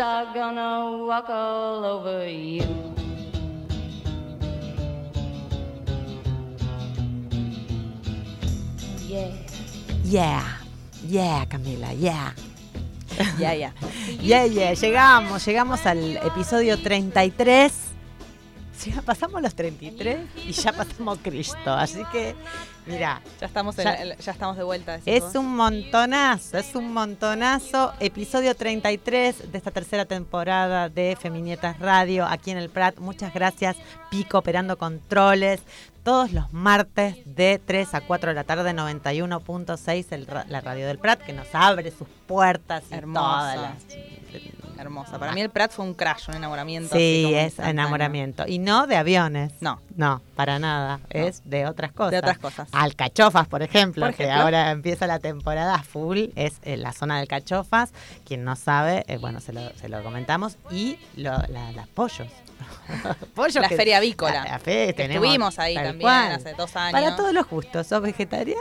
are gonna walk all over you. Yeah. Yeah, yeah, Camila, yeah. Ya, ya. Yeah, yeah, llegamos, llegamos al episodio 33. Sí, pasamos los 33 y ya pasamos Cristo, así que mira, Ya estamos, en- Ya- estamos de vuelta. es vos. un montonazo, es un montonazo. Episodio 33 de esta tercera temporada de Feminietas Radio aquí en el Prat. Muchas gracias, Pico, operando controles. Todos los martes de 3 a 4 de la tarde, 91.6, el ra- la radio del Prat, que nos abre sus puertas y Hermosa. todas las. Hermosa. Para mí el Prat fue un crash, un enamoramiento. así Sí, como es enamoramiento. Y no de aviones. No. No, para nada. Es de otras cosas. De otras cosas. Alcachofas, por ejemplo, Por que ejemplo. ahora empieza la temporada full, es eh, la zona del Cachofas. Quien no sabe, eh, bueno, se lo, se lo comentamos. Y lo, la- las pollos. pollos La que- feria avícola. La, la fe- tenemos, Estuvimos ahí también cual. hace dos años. Para todos los gustos. ¿Sos vegetariana?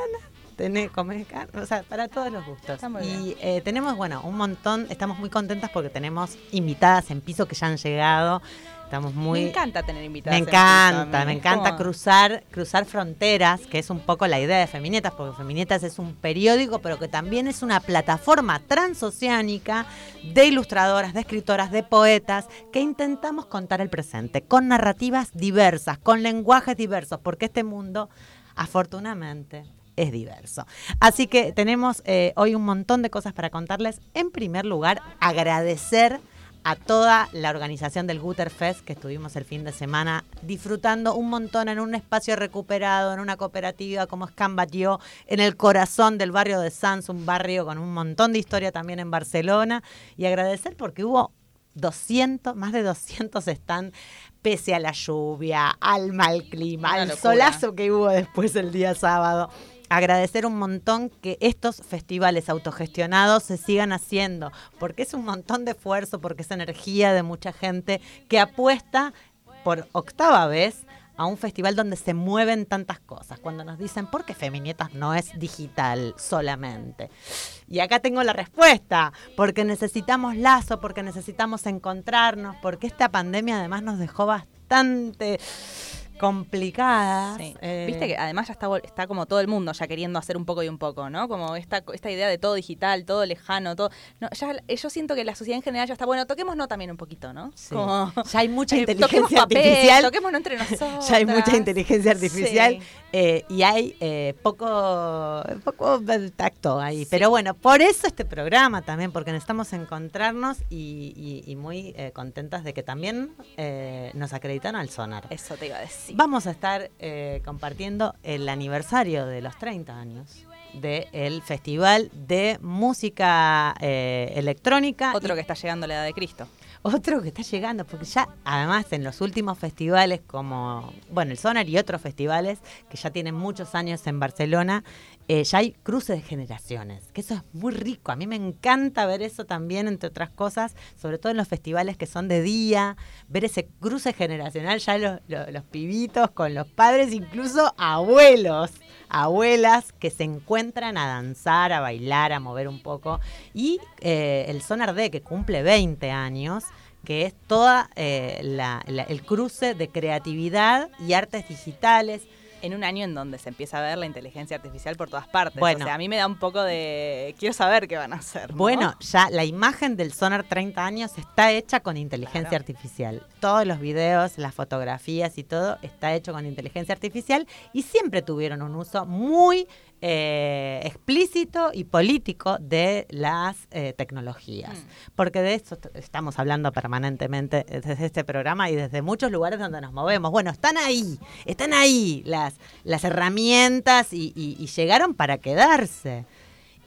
Tenés, comés carne, o sea, para todos los gustos. Y eh, tenemos, bueno, un montón, estamos muy contentas porque tenemos invitadas en piso que ya han llegado. Estamos muy... Me encanta tener invitados. Me en encanta, me encanta cruzar, cruzar fronteras, que es un poco la idea de Feminetas, porque Feminetas es un periódico, pero que también es una plataforma transoceánica de ilustradoras, de escritoras, de poetas, que intentamos contar el presente, con narrativas diversas, con lenguajes diversos, porque este mundo, afortunadamente, es diverso. Así que tenemos eh, hoy un montón de cosas para contarles. En primer lugar, agradecer a toda la organización del Guter Fest que estuvimos el fin de semana disfrutando un montón en un espacio recuperado, en una cooperativa como es Can Batlló, en el corazón del barrio de Sans, un barrio con un montón de historia también en Barcelona. Y agradecer porque hubo 200, más de 200 están pese a la lluvia, al mal clima, Una al locura. solazo que hubo después el día sábado. Agradecer un montón que estos festivales autogestionados se sigan haciendo, porque es un montón de esfuerzo, porque es energía de mucha gente que apuesta por octava vez a un festival donde se mueven tantas cosas. Cuando nos dicen, ¿por qué Feminietas no es digital solamente? Y acá tengo la respuesta, porque necesitamos lazo, porque necesitamos encontrarnos, porque esta pandemia además nos dejó bastante complicadas. Sí. Eh, Viste que además ya está, está como todo el mundo ya queriendo hacer un poco y un poco, ¿no? Como esta, esta idea de todo digital, todo lejano, todo. No, ya, eh, yo siento que la sociedad en general ya está, bueno, toquémonos también un poquito, ¿no? Sí. Como, Ya hay mucha eh, inteligencia toquemos artificial. Toquémonos entre nosotros. ya hay mucha inteligencia artificial Sí. eh, y hay eh, poco, poco tacto ahí. Pero bueno, por eso este programa también, porque necesitamos encontrarnos y, y- y muy eh, contentas de que también eh, nos acreditaron al sonar. Eso te iba a decir. Vamos a estar eh, compartiendo el aniversario de los 30 años del Festival de Música eh, Electrónica. Otro que está llegando a la edad de Cristo. otro que está llegando, porque ya además en los últimos festivales como, bueno, el Sonar y otros festivales que ya tienen muchos años en Barcelona, eh, ya hay cruces de generaciones, que eso es muy rico. A mí me encanta ver eso también, entre otras cosas, sobre todo en los festivales que son de día, ver ese cruce generacional, ya los, los- pibitos con los padres, incluso abuelos, abuelas que se encuentran a danzar, a bailar, a mover un poco. Y eh, el Sonar D, que cumple 20 años, que es toda eh, el cruce de creatividad y artes digitales. En un año en donde se empieza a ver la inteligencia artificial por todas partes. Bueno. O sea, a mí me da un poco de. Quiero saber qué van a hacer. ¿no? Bueno, ya la imagen del Sonar 30 años está hecha con inteligencia Claro. artificial. Todos los videos, las fotografías y todo está hecho con inteligencia artificial y siempre tuvieron un uso muy eh, explícito y político de las eh, tecnologías. Mm. Porque de eso estamos hablando permanentemente desde este programa y desde muchos lugares donde nos movemos. Bueno, están ahí, están ahí las, las herramientas y, y- y llegaron para quedarse.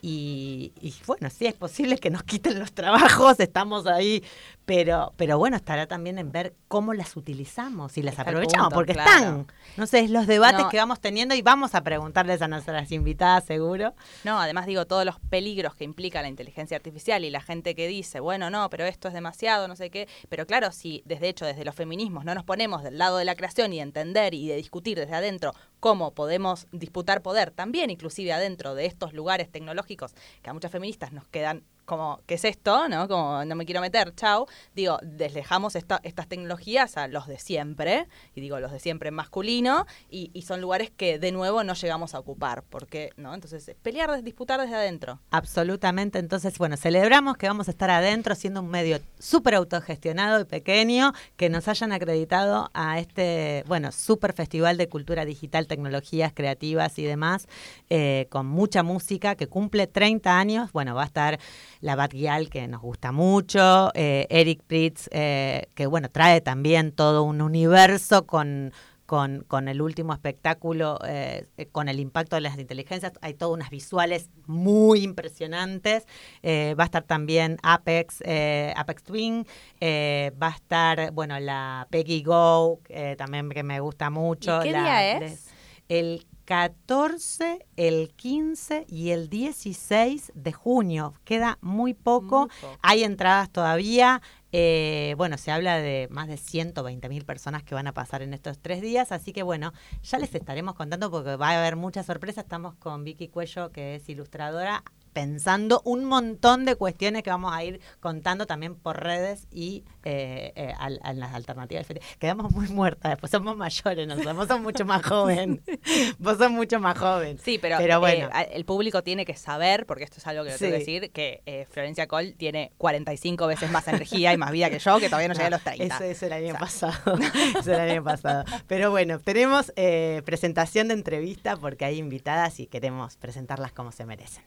Y, y bueno, sí es posible que nos quiten los trabajos, estamos ahí, pero, pero bueno, estará también en ver cómo las utilizamos y las Está aprovechamos, punto, porque claro. están, no sé, es los debates No. que vamos teniendo y vamos a preguntarles a nuestras invitadas seguro. No, además digo, todos los peligros que implica la inteligencia artificial y la gente que dice, bueno, no, pero esto es demasiado, no sé qué. Pero claro, si desde hecho, desde los feminismos no nos ponemos del lado de la creación y de entender y de discutir desde adentro cómo podemos disputar poder, también inclusive adentro de estos lugares tecnológicos que a muchas feministas nos quedan como, ¿qué es esto? ¿No? Como no me quiero meter, chau. Digo, deslejamos esta- estas tecnologías a los de siempre, y digo los de siempre en masculino, y, y son lugares que de nuevo no llegamos a ocupar, porque, ¿no? Entonces, pelear, disputar desde adentro. Absolutamente, entonces, bueno, celebramos que vamos a estar adentro siendo un medio súper autogestionado y pequeño, que nos hayan acreditado a este, bueno, súper festival de cultura digital, tecnologías creativas y demás, eh, con mucha música, que cumple 30 años, bueno, va a estar la Batguial, que nos gusta mucho, eh, Eric Pritz, eh, que bueno, trae también todo un universo con, con, con el último espectáculo, eh, con el impacto de las inteligencias. Hay todas unas visuales muy impresionantes. Eh, va a estar también Apex, eh, Apex Twin. va a estar, bueno, la Peggy Go, eh, también que me gusta mucho. ¿Y qué la- día es? El 14, el 15 y el 16 de junio. Queda muy poco. Muy poco. Hay entradas todavía. eh, bueno, se habla de más de 120 mil personas que van a pasar en estos tres días. Así que bueno, ya les estaremos contando porque va a haber muchas sorpresas. Estamos con Vicky Cuello, que es ilustradora, pensando un montón de cuestiones que vamos a ir contando también por redes y eh, eh, a las alternativas. Quedamos muy muertas, después somos mayores, nosotros vos sos mucho más joven. vos sos mucho más joven. Sí, pero, Pero eh, bueno. a- el público tiene que saber, porque esto es algo que lo tengo que Sí. decir, que eh, Florencia Cole tiene 45 veces más energía y más vida que yo, que todavía no, llegué a los 30. Eso, eso el año O sea, pasado. eso el año pasado. Pero bueno, tenemos eh, presentación de entrevista porque hay invitadas y queremos presentarlas como se merecen.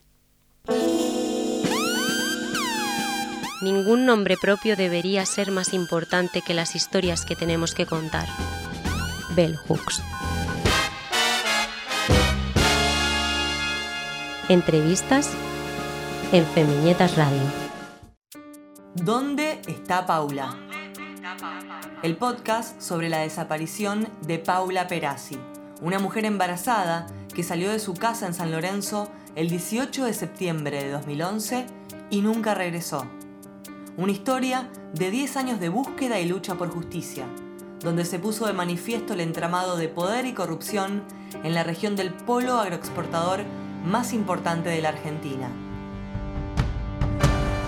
Ningún nombre propio debería ser más importante que las historias que tenemos que contar. Bell Hooks. Entrevistas en Femiñetas Radio. ¿Dónde está Paula? El podcast sobre la desaparición de Paula Perazzi, una mujer embarazada que salió de su casa en San Lorenzo el 18 de septiembre de 2011 y nunca regresó. Una historia de 10 años de búsqueda y lucha por justicia, donde se puso de manifiesto el entramado de poder y corrupción en la región del polo agroexportador más importante de la Argentina.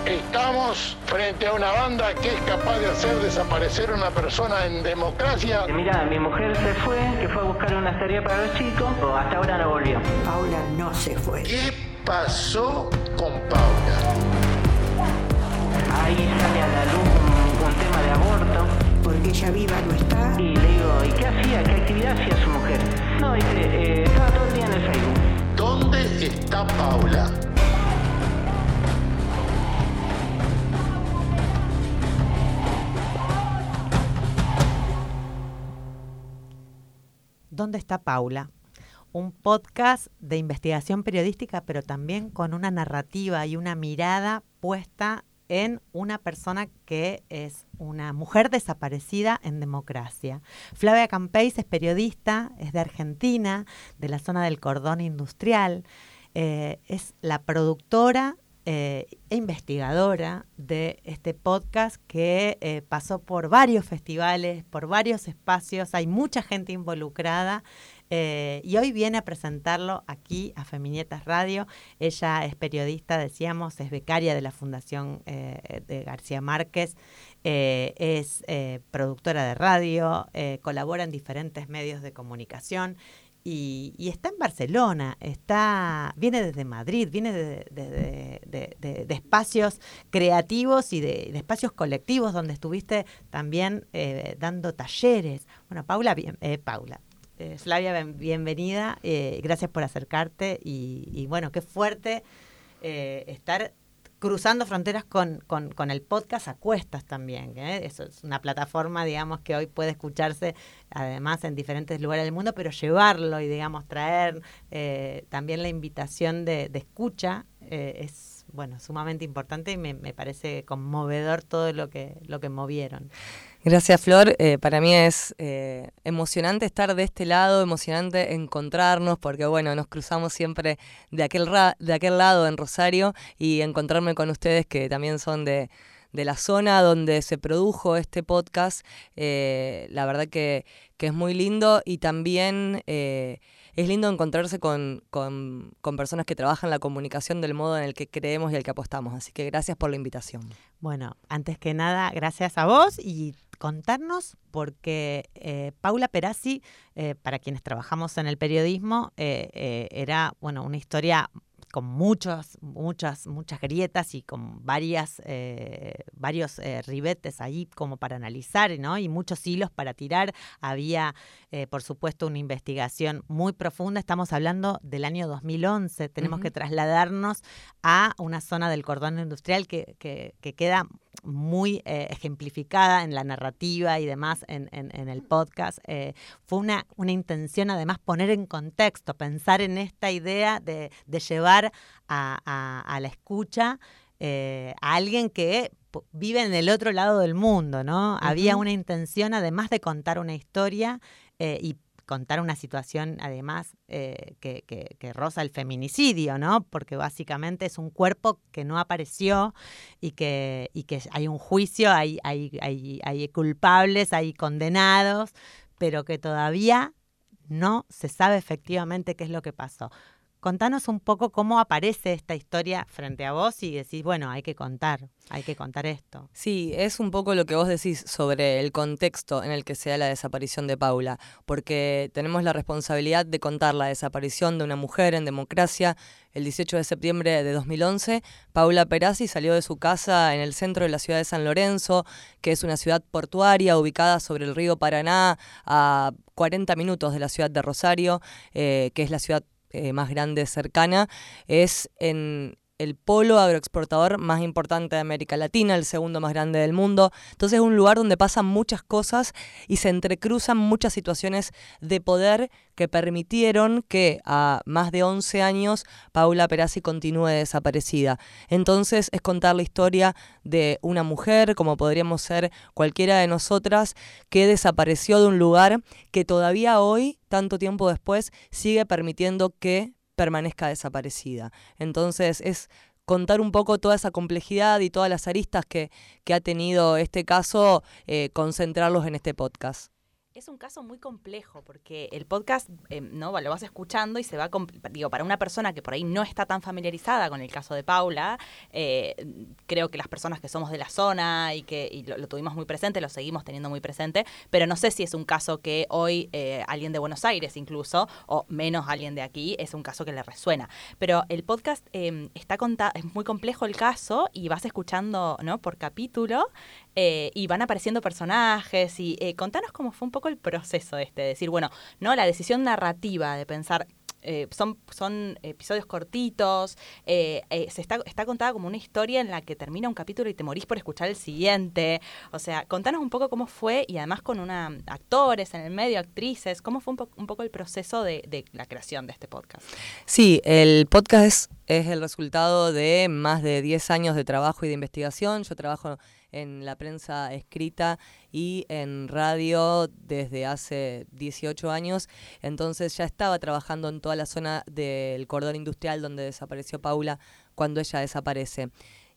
Estamos frente a una banda que es capaz de hacer desaparecer a una persona en democracia. Mira, mi mujer se fue, que fue a buscar una tarea para los chicos, pero hasta ahora no volvió. Paula no se fue. ¿Qué pasó con Paula? Ahí sale a la luz un, un tema de aborto. Porque ella viva no está. Y le digo, ¿y qué hacía? ¿Qué actividad hacía su mujer? No, dice, eh, estaba todo el día en el Facebook. ¿Dónde está Paula? ¿Dónde está Paula? Un podcast de investigación periodística, pero también con una narrativa y una mirada puesta en una persona que es una mujer desaparecida en democracia. Flavia Campeis es periodista, es de Argentina, de la zona del cordón industrial, eh, es la productora eh, investigadora de este podcast que eh, pasó por varios festivales, por varios espacios, hay mucha gente involucrada eh, y hoy viene a presentarlo aquí a Feminietas Radio. Ella es periodista, decíamos, es becaria de la Fundación eh, de García Márquez, es productora de radio, colabora en diferentes medios de comunicación y, y está en Barcelona, está, viene desde Madrid, viene de, espacios creativos y de, espacios colectivos donde estuviste también eh, dando talleres. Bueno, Paula, bien, eh, Paula. eh, Flavia, bien- bienvenida, eh, gracias por acercarte y, y bueno, qué fuerte eh, estar cruzando fronteras con, con- con el podcast a cuestas también. ¿eh? Eso es una plataforma, digamos, que hoy puede escucharse además en diferentes lugares del mundo, pero llevarlo y, digamos, traer eh, también la invitación de, de escucha eh, es, bueno, sumamente importante y me, me parece conmovedor todo lo que, lo que movieron. Gracias, Flor. Eh, para mí es eh, emocionante estar de este lado, emocionante encontrarnos, porque bueno, nos cruzamos siempre de aquel, ra- de aquel lado en Rosario y encontrarme con ustedes que también son de, de la zona donde se produjo este podcast. eh, la verdad que, que es muy lindo y también es lindo encontrarse con, con, personas que trabajan la comunicación del modo en el que creemos y el que apostamos. Así que gracias por la invitación. Bueno, antes que nada, gracias a vos y contarnos, porque eh, Paula Perazzi, eh, para quienes trabajamos en el periodismo, eh, era bueno una historia con muchos, muchas, muchas grietas y con varias, varios eh, ribetes ahí como para analizar, ¿no? Y muchos hilos para tirar. Había, eh, por supuesto, una investigación muy profunda. Estamos hablando del año 2011. Tenemos Ujú. que trasladarnos a una zona del cordón industrial que, que- que queda muy eh, ejemplificada en la narrativa y demás en, en- en el podcast. Eh, fue una, una intención además poner en contexto, pensar en esta idea de, de llevar a, a- a la escucha eh, a alguien que vive en el otro lado del mundo, ¿no? Había una intención además de contar una historia eh, y contar una situación además eh, que, que, roza el feminicidio, ¿no? Porque básicamente es un cuerpo que no apareció y que, y que hay un juicio, hay, hay, hay, hay culpables, hay condenados, pero que todavía no se sabe efectivamente qué es lo que pasó. Contanos un poco cómo aparece esta historia frente a vos y decís, bueno, hay que contar, hay que contar esto. Sí, es un poco lo que vos decís sobre el contexto en el que se da la desaparición de Paula, porque tenemos la responsabilidad de contar la desaparición de una mujer en democracia. El 18 de septiembre de 2011, Paula Perazzi salió de su casa en el centro de la ciudad de San Lorenzo, que es una ciudad portuaria ubicada sobre el río Paraná, a 40 minutos de la ciudad de Rosario, eh, que es la ciudad eh, más grande cercana. Es en el polo agroexportador más importante de América Latina, el segundo más grande del mundo. Entonces es un lugar donde pasan muchas cosas y se entrecruzan muchas situaciones de poder que permitieron que a más de 11 años Paula Perazzi continúe desaparecida. Entonces es contar la historia de una mujer, como podríamos ser cualquiera de nosotras, que desapareció de un lugar que todavía hoy, tanto tiempo después, sigue permitiendo que permanezca desaparecida. Entonces es contar un poco toda esa complejidad y todas las aristas que, que ha tenido este caso, eh, concentrarlos en este podcast. Es un caso muy complejo porque el podcast eh, no lo vas escuchando y se va digo para una persona que por ahí no está tan familiarizada con el caso de Paula eh, creo que las personas que somos de la zona y que y lo, tuvimos muy presente lo seguimos teniendo muy presente pero no sé si es un caso que hoy eh, alguien de Buenos Aires incluso o menos alguien de aquí es un caso que le resuena. Pero el podcast eh, está es muy complejo el caso y vas escuchando no por capítulo eh, y van apareciendo personajes y eh, contanos cómo fue un poco el proceso este, de decir, bueno, no la decisión narrativa de pensar, eh, son, son episodios cortitos, eh, eh, se está, está contada como una historia en la que termina un capítulo y te morís por escuchar el siguiente, o sea, contanos un poco cómo fue y además con una actores en el medio, actrices, cómo fue un, po- un poco el proceso de, de la creación de este podcast. Sí, el podcast es, es el resultado de más de 10 años de trabajo y de investigación. Yo trabajo en la prensa escrita y en radio desde hace 18 años, entonces ya estaba trabajando en toda la zona del cordón industrial donde desapareció Paula cuando ella desaparece.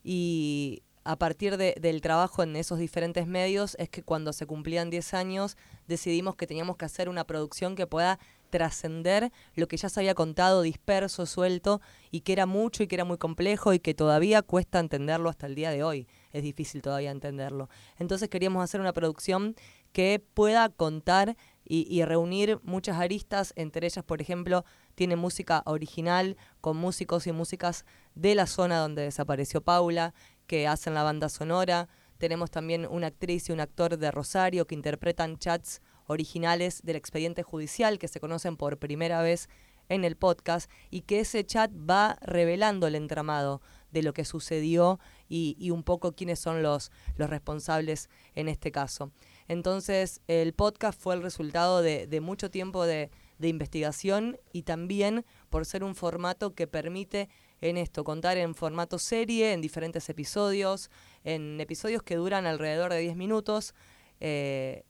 Y a partir de- del trabajo en esos diferentes medios es que cuando se cumplían 10 años decidimos que teníamos que hacer una producción que pueda trascender lo que ya se había contado disperso, suelto, y que era mucho y que era muy complejo y que todavía cuesta entenderlo hasta el día de hoy. Es difícil todavía entenderlo. Entonces queríamos hacer una producción que pueda contar y, reunir muchas aristas, entre ellas, por ejemplo, tiene música original con músicos y músicas de la zona donde desapareció Paula, que hacen la banda sonora. Tenemos también una actriz y un actor de Rosario que interpretan chats originales del expediente judicial que se conocen por primera vez en el podcast y que ese chat va revelando el entramado de lo que sucedió y, y un poco quiénes son los, los responsables en este caso. Entonces, el podcast fue el resultado de, de mucho tiempo de, de investigación y también por ser un formato que permite en esto, contar en formato serie, en diferentes episodios, en episodios que duran alrededor de 10 minutos, eh,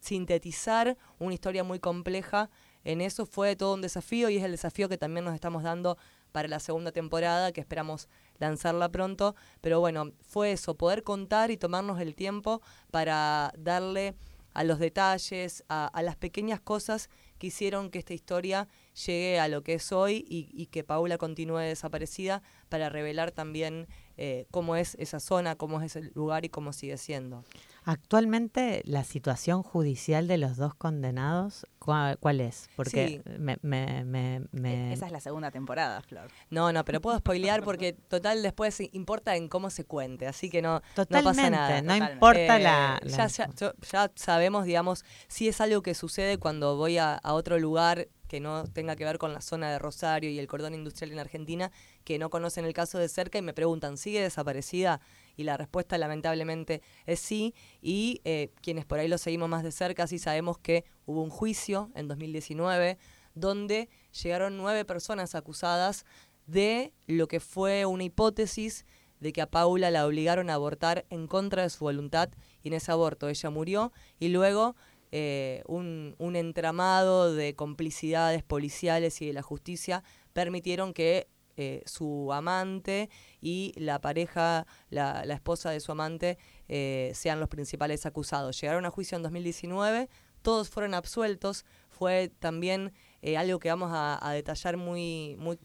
sintetizar una historia muy compleja. En eso fue todo un desafío y es el desafío que también nos estamos dando para la segunda temporada, que esperamos lanzarla pronto. Pero bueno, fue eso, poder contar y tomarnos el tiempo para darle a los detalles, a, las pequeñas cosas que hicieron que esta historia llegue a lo que es hoy y, y que Paula continúe desaparecida para revelar también eh, cómo es esa zona, cómo es ese lugar y cómo sigue siendo. Actualmente la situación judicial de los dos condenados, ¿cuál, cuál es? Porque Sí. me, me- me- me- Esa es la segunda temporada, Flor. No, no, pero puedo spoilear porque total después importa en cómo se cuente, así que no, no pasa Totalmente, nada. no Totalmente. importa Eh, la, Ya, la- ya, yo- ya sabemos, digamos, si es algo que sucede cuando voy a, a otro lugar que no tenga que ver con la zona de Rosario y el cordón industrial en Argentina, que no conocen el caso de cerca y me preguntan, ¿sigue desaparecida? Y la respuesta lamentablemente es sí. Y eh, quienes por ahí lo seguimos más de cerca, sí sabemos que hubo un juicio en 2019 donde llegaron nueve personas acusadas de lo que fue una hipótesis de que a Paula la obligaron a abortar en contra de su voluntad y en ese aborto ella murió y luego eh, un, un entramado de complicidades policiales y de la justicia permitieron que eh, su amante y la pareja, la, esposa de su amante, eh, sean los principales acusados. Llegaron a juicio en 2019, todos fueron absueltos, fue también eh, algo que vamos a, a detallar muy, muy,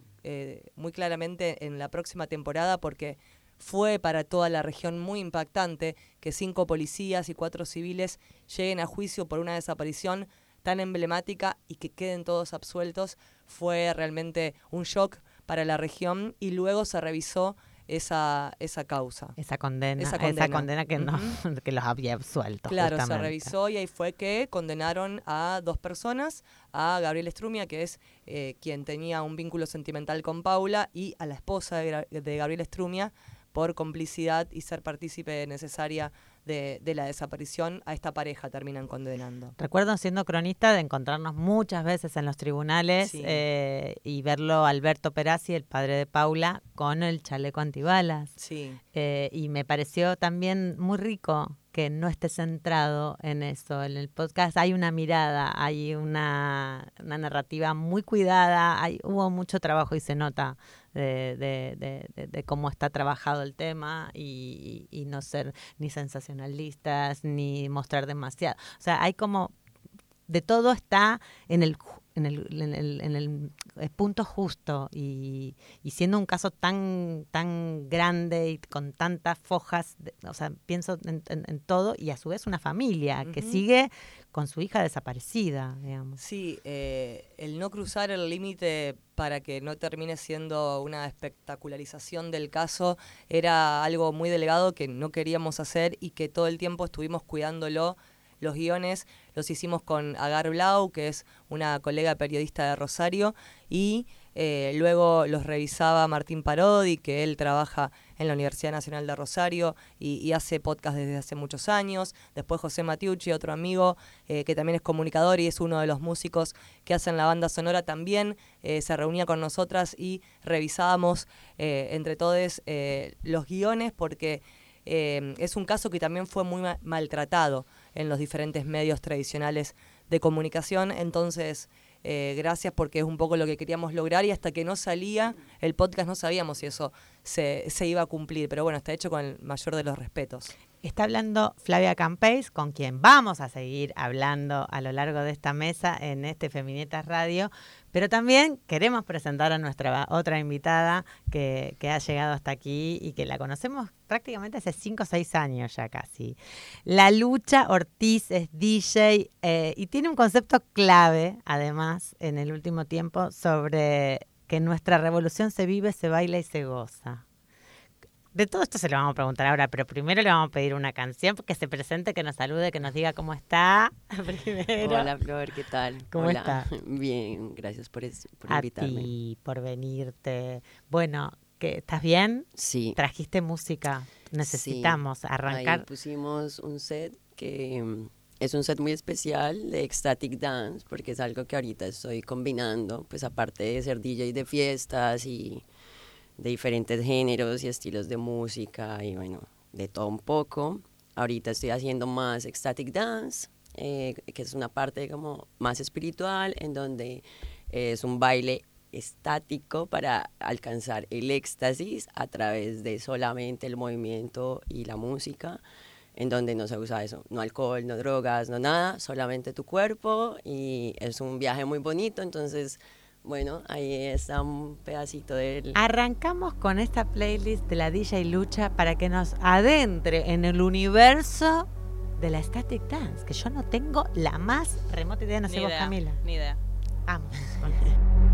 muy claramente en la próxima temporada porque fue para toda la región muy impactante que cinco policías y cuatro civiles lleguen a juicio por una desaparición tan emblemática y que queden todos absueltos. Fue realmente un shock para la región y luego se revisó esa, esa causa. esa condena, esa esa condena. que, no, que los había absuelto. Claro, se revisó y ahí fue que condenaron a dos personas, a Gabriel Estrumia, que es eh, quien tenía un vínculo sentimental con Paula, y a la esposa de, de Gabriel Estrumia por complicidad y ser partícipe necesaria de, de la desaparición. A esta pareja terminan condenando. Recuerdo siendo cronista de encontrarnos muchas veces en los tribunales Sí. eh, y verlo Alberto Perazzi, el padre de Paula, con el chaleco antibalas. Sí, Eh, y me pareció también muy rico que no esté centrado en eso. En el podcast hay una mirada, hay una, una narrativa muy cuidada, hay, hubo mucho trabajo y se nota de, de- de- de- cómo está trabajado el tema y, y no ser ni sensacionalistas ni mostrar demasiado. O sea, hay como de todo está en el en el, en el, en el, eh, punto justo y, y siendo un caso tan tan grande y con tantas fojas, de- o sea, pienso en, en- todo y a su vez una familia que sigue con su hija desaparecida, digamos. Sí, eh, el no cruzar el límite para que no termine siendo una espectacularización del caso era algo muy delegado que no queríamos hacer y que todo el tiempo estuvimos cuidándolo. Los guiones los hicimos con Agar Blau, que es una colega periodista de Rosario, y eh, luego los revisaba Martín Parodi, que él trabaja en la Universidad Nacional de Rosario y, hace podcast desde hace muchos años. Después José Matiucci, otro amigo eh, que también es comunicador y es uno de los músicos que hacen la banda sonora, también eh, se reunía con nosotras y revisábamos entre todos los guiones porque es un caso que también fue muy ma- maltratado en los diferentes medios tradicionales de comunicación. Entonces, eh, gracias porque es un poco lo que queríamos lograr y hasta que no salía el podcast no sabíamos si eso se, se iba a cumplir. Pero bueno, está hecho con el mayor de los respetos. Está hablando Flavia Campeis, con quien vamos a seguir hablando a lo largo de esta mesa en este Feminetas Radio. Pero también queremos presentar a nuestra otra invitada que, que ha llegado hasta aquí y que la conocemos prácticamente hace 5 o 6 años ya casi. La Lucha Ortiz es DJ eh, y tiene un concepto clave, además, en el último tiempo, sobre que nuestra revolución se vive, se baila y se goza. De todo esto se lo vamos a preguntar ahora, pero primero le vamos a pedir una canción que se presente, que nos salude, que nos diga cómo está. Primero. Hola Flor, ¿qué tal? ¿Cómo Hola. está? Bien, gracias por, es- por a invitarme. ti, por venirte. Bueno, ¿qué, ¿estás bien? Sí. Trajiste música. Necesitamos Sí, arrancar. Ahí pusimos un set que mm, es un set muy especial de Ecstatic Dance, porque es algo que ahorita estoy combinando, pues aparte de ser DJ de fiestas y de diferentes géneros y estilos de música y bueno, de todo un poco. Ahorita estoy haciendo más Ecstatic Dance, eh, que es una parte como más espiritual, en donde es un baile estático para alcanzar el éxtasis a través de solamente el movimiento y la música, en donde no se usa eso, no alcohol, no drogas, no nada, solamente tu cuerpo y es un viaje muy bonito, entonces, bueno, ahí está un pedacito del... Arrancamos con esta playlist de la DJ Lucha para que nos adentre en el universo de la Static Dance, que yo no tengo la más remota idea, no sé Ni vos, idea, Camila. Ni idea. Vamos.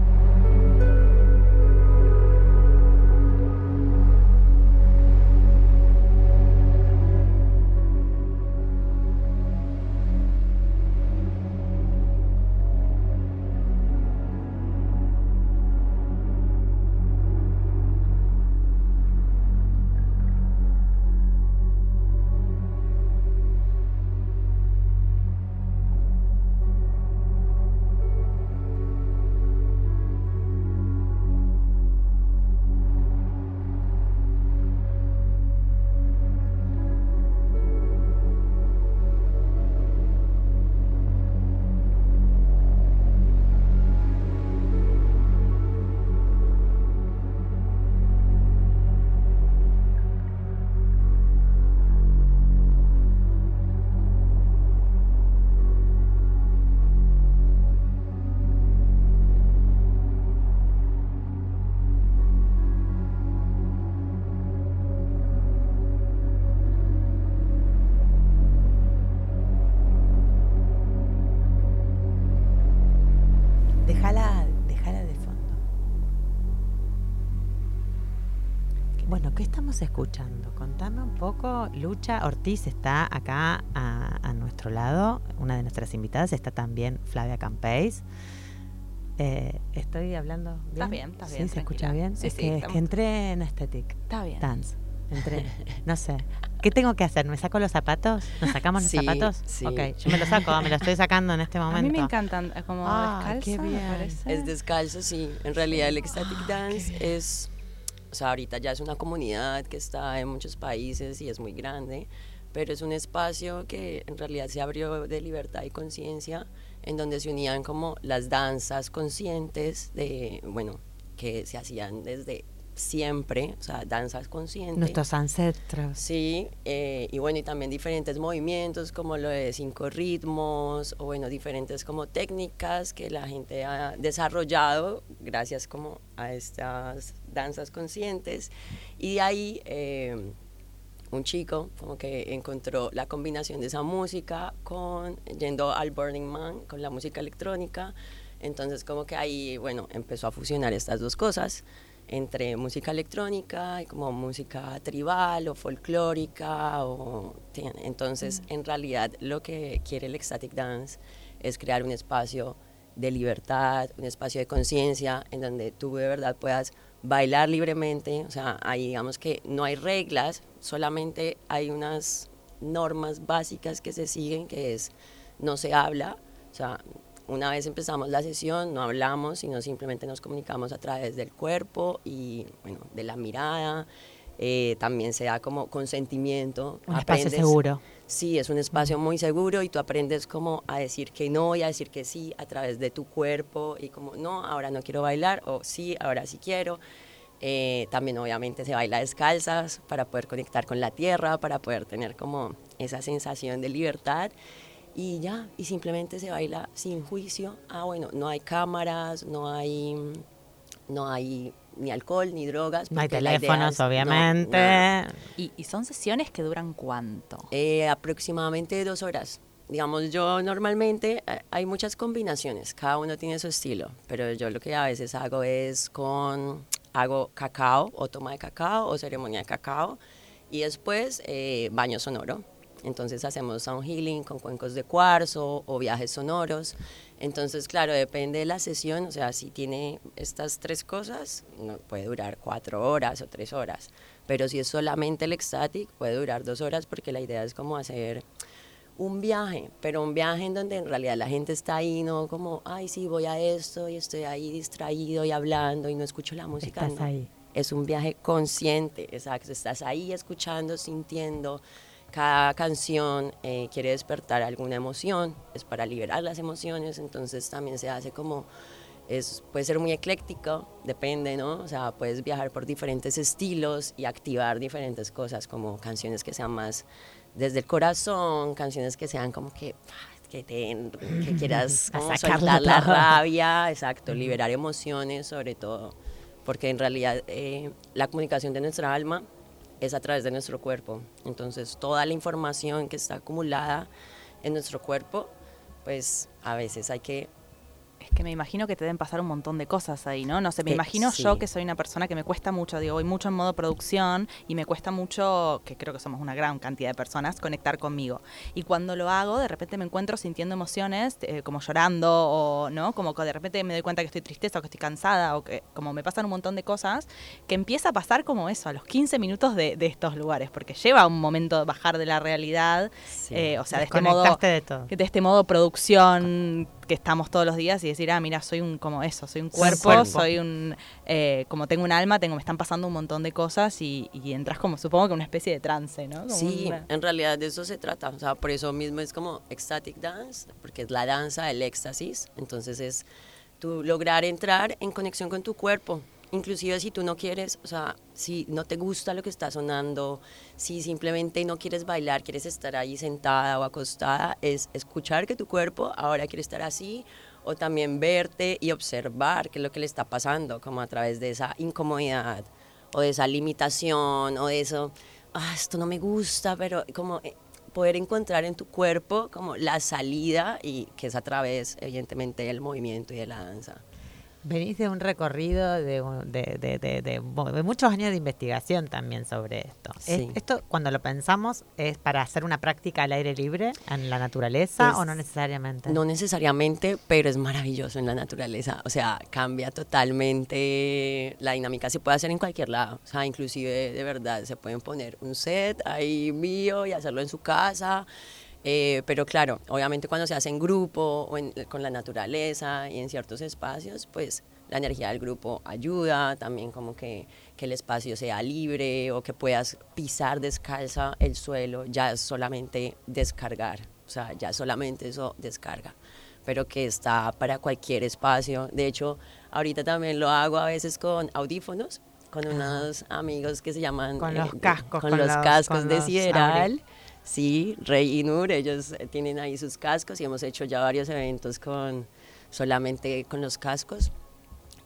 estamos escuchando? Contame un poco. Lucha Ortiz está acá a, a nuestro lado. Una de nuestras invitadas está también Flavia Campeis. Eh, estoy hablando bien. Estás bien, estás ¿Sí? bien, ¿Se escucha bien? Sí, es sí, que, es que entré en Aesthetic Está bien. Dance. Entré. No sé. ¿Qué tengo que hacer? ¿Me saco los zapatos? ¿Nos sacamos los Sí, zapatos? sí. Ok, yo me los saco, me los estoy sacando en este momento. A mí me encantan, eh, como Ah, descalzo, qué me bien. parece. Es descalzo, sí. En realidad el Ecstatic Ah, Dance es, o sea, ahorita ya es una comunidad que está en muchos países y es muy grande, pero es un espacio que en realidad se abrió de libertad y conciencia, en donde se unían como las danzas conscientes de, bueno, que se hacían desde siempre, o sea, danzas conscientes. Nuestros ancestros. Sí, eh, y bueno, y también diferentes movimientos como lo de cinco ritmos, o bueno, diferentes como técnicas que la gente ha desarrollado gracias como a estas danzas conscientes. Y de ahí eh, un chico como que encontró la combinación de esa música con, yendo al Burning Man, con la música electrónica. Entonces como que ahí, bueno, empezó a fusionar estas dos cosas entre música electrónica y como música tribal o folclórica. O, entonces, en realidad, lo que quiere el Ecstatic Dance es crear un espacio de libertad, un espacio de conciencia, en donde tú de verdad puedas bailar libremente. O sea, ahí digamos que no hay reglas, solamente hay unas normas básicas que se siguen, que es no se habla. O sea, una vez empezamos la sesión, no hablamos, sino simplemente nos comunicamos a través del cuerpo y, bueno, de la mirada. Eh, también se da como consentimiento. Un espacio seguro. Sí, es un espacio muy seguro y tú aprendes como a decir que no y a decir que sí a través de tu cuerpo y como no, ahora no quiero bailar o sí, ahora sí quiero. Eh, también obviamente se baila descalzas para poder conectar con la tierra, para poder tener como esa sensación de libertad. Y ya, y simplemente se baila sin juicio. Ah, bueno, no hay cámaras, no hay, no hay ni alcohol ni drogas. No hay teléfonos, es- no, obviamente. ¿Y, y son sesiones que duran cuánto? Eh, aproximadamente dos horas. Digamos, yo normalmente eh, hay muchas combinaciones, cada uno tiene su estilo, pero yo lo que a veces hago es con, hago cacao o toma de cacao o ceremonia de cacao y después eh, baño sonoro. Entonces hacemos sound healing con cuencos de cuarzo o viajes sonoros. Entonces, claro, depende de la sesión, o sea, si tiene estas tres cosas, no, puede durar cuatro horas o tres horas. Pero si es solamente el ecstatic, puede durar dos horas porque la idea es como hacer un viaje, pero un viaje en donde en realidad la gente está ahí, no como, ay, sí, voy a esto y estoy ahí distraído y hablando y no escucho la música. Estás no. ahí. Es un viaje consciente, exacto. Estás ahí escuchando, sintiendo. Cada canción eh, quiere despertar alguna emoción, es para liberar las emociones, entonces también se hace como, es, puede ser muy ecléctico, depende, ¿no? O sea, puedes viajar por diferentes estilos y activar diferentes cosas, como canciones que sean más desde el corazón, canciones que sean como que, ah, que, te, que quieras como soltar la rabia, exacto, liberar emociones sobre todo, porque en realidad eh, la comunicación de nuestra alma es a través de nuestro cuerpo, entonces toda la información que está acumulada en nuestro cuerpo, pues a veces hay que que me imagino que te deben pasar un montón de cosas ahí, ¿no? No sé, me Eh, imagino sí. yo que soy una persona que me cuesta mucho, digo, voy mucho en modo producción y me cuesta mucho, que creo que somos una gran cantidad de personas, conectar conmigo. Y cuando lo hago, de repente me encuentro sintiendo emociones, eh, como llorando o, ¿no? Como que de repente me doy cuenta que estoy tristeza o que estoy cansada o que como me pasan un montón de cosas, que empieza a pasar como eso, a los 15 minutos de, de estos lugares, porque lleva un momento bajar de la realidad, Sí. eh, o sea, de este modo de todo. de este modo producción que estamos todos los días y decir, ah, mira, soy un como eso, soy un cuerpo, cuerpo. soy un, eh, como tengo un alma, tengo, me están pasando un montón de cosas y, y entras como, supongo que una especie de trance, ¿no? Como Sí, una- en realidad de eso se trata. O sea, por eso mismo es como ecstatic dance, porque es la danza del éxtasis. Entonces es tú lograr entrar en conexión con tu cuerpo. Inclusive si tú no quieres, o sea, si no te gusta lo que está sonando, si simplemente no quieres bailar, quieres estar ahí sentada o acostada, es escuchar que tu cuerpo ahora quiere estar así o también verte y observar qué es lo que le está pasando, como a través de esa incomodidad o de esa limitación o de eso, ah, esto no me gusta, pero como eh, poder encontrar en tu cuerpo como la salida y que es a través, evidentemente, del movimiento y de la danza. Venís de un recorrido de, de, de- de- muchos años de investigación también sobre esto. Es- Sí. ¿Esto, cuando lo pensamos, es para hacer una práctica al aire libre, en la naturaleza, Es- o no necesariamente? No necesariamente, pero es maravilloso en la naturaleza. O sea, cambia totalmente. La dinámica se puede hacer en cualquier lado. O sea, inclusive de verdad se pueden poner un set ahí mío y hacerlo en su casa. Eh, pero claro, obviamente cuando se hace en grupo o en- con la naturaleza y en ciertos espacios, pues la energía del grupo ayuda, también como que, que el espacio sea libre o que puedas pisar descalza el suelo, ya es solamente descargar, o sea, ya solamente eso descarga, pero que está para cualquier espacio. De hecho, ahorita también lo hago a veces con audífonos, con unos amigos que se llaman... Con los eh, cascos, Con, con los los- cascos con de los Sideral. Sí, Rey y Nur, ellos eh, tienen ahí sus cascos y hemos hecho ya varios eventos con solamente con los cascos.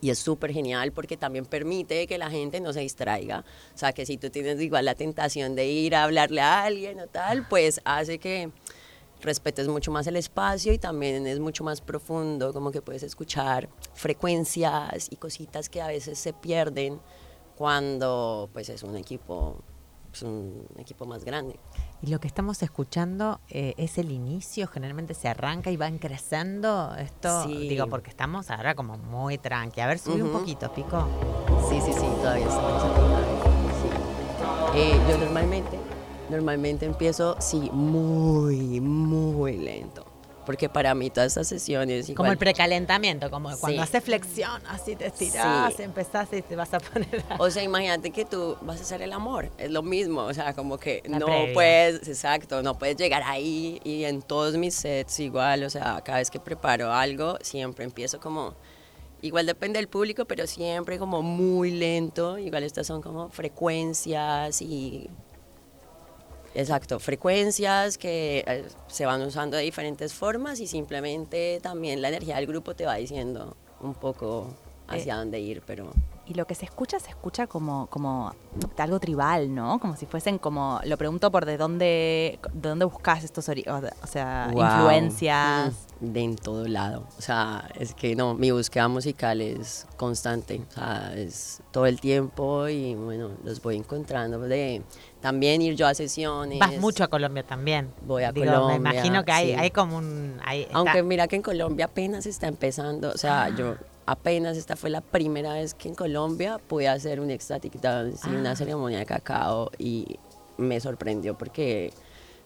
Y es súper genial porque también permite que la gente no se distraiga. O sea, que si tú tienes igual la tentación de ir a hablarle a alguien o tal, pues hace que respetes mucho más el espacio y también es mucho más profundo, como que puedes escuchar frecuencias y cositas que a veces se pierden cuando pues es un equipo, es un equipo más grande. Y lo que estamos escuchando eh, es el inicio, generalmente se arranca y van creciendo. Esto, Sí. digo, porque estamos ahora como muy tranqui. A ver, subí un poquito, Pico. Sí, sí, sí, todavía estamos aquí. Sí. Eh, yo normalmente, normalmente empiezo, sí, muy, muy lento. Porque para mí todas estas sesiones... Como el igual- precalentamiento, como cuando Sí. haces flexión, así te estirás, Sí. empezás y te vas a poner a... O sea, imagínate que tú vas a hacer el amor, es lo mismo, o sea, como que La no previa. puedes, exacto, no puedes llegar ahí y en todos mis sets igual, o sea, cada vez que preparo algo, siempre empiezo como, igual depende del público, pero siempre como muy lento, igual estas son como frecuencias y Exacto, frecuencias que eh, se van usando de diferentes formas y simplemente también la energía del grupo te va diciendo un poco hacia dónde ir, pero... Y lo que se escucha, se escucha como, como algo tribal, ¿no? Como si fuesen como, lo pregunto por de dónde, de dónde buscas estos, o, sea, Wow. influencias. Mm, De en todo lado. O sea, es que no, mi búsqueda musical es constante. O sea, es todo el tiempo y bueno, los voy encontrando. De también ir yo a sesiones. Vas mucho a Colombia también. Voy a Digo, Colombia. Me imagino que hay, sí. hay como un... hay- Aunque mira que en Colombia apenas está empezando. O sea, Ah. yo apenas esta fue la primera vez que en Colombia pude hacer un ecstatic dance y Ah. una ceremonia de cacao y me sorprendió porque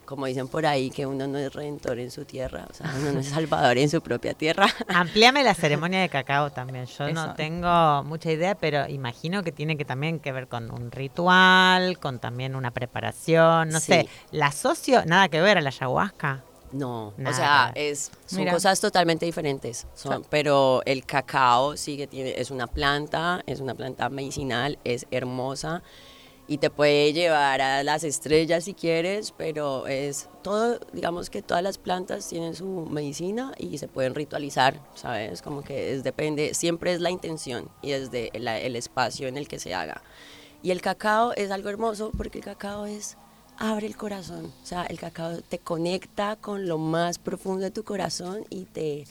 como dicen por ahí que uno no es redentor en su tierra, o sea, uno no es salvador en su propia tierra. Amplíame la ceremonia de cacao también. Yo no tengo mucha idea, pero imagino que tiene que también que ver con un ritual, con también una preparación, no Sí. sé. ¿La asocio? Nada que ver a la ayahuasca. No, Nada o sea, es, son Mira. cosas totalmente diferentes. Son, pero el cacao sí que tiene, es una planta, es una planta medicinal, es hermosa y te puede llevar a las estrellas si quieres, pero es todo, digamos que todas las plantas tienen su medicina y se pueden ritualizar, ¿sabes? Como que es, depende, siempre es la intención y desde el, el espacio en el que se haga. Y el cacao es algo hermoso porque el cacao es abre el corazón. O sea, el cacao te conecta con lo más profundo de tu corazón y te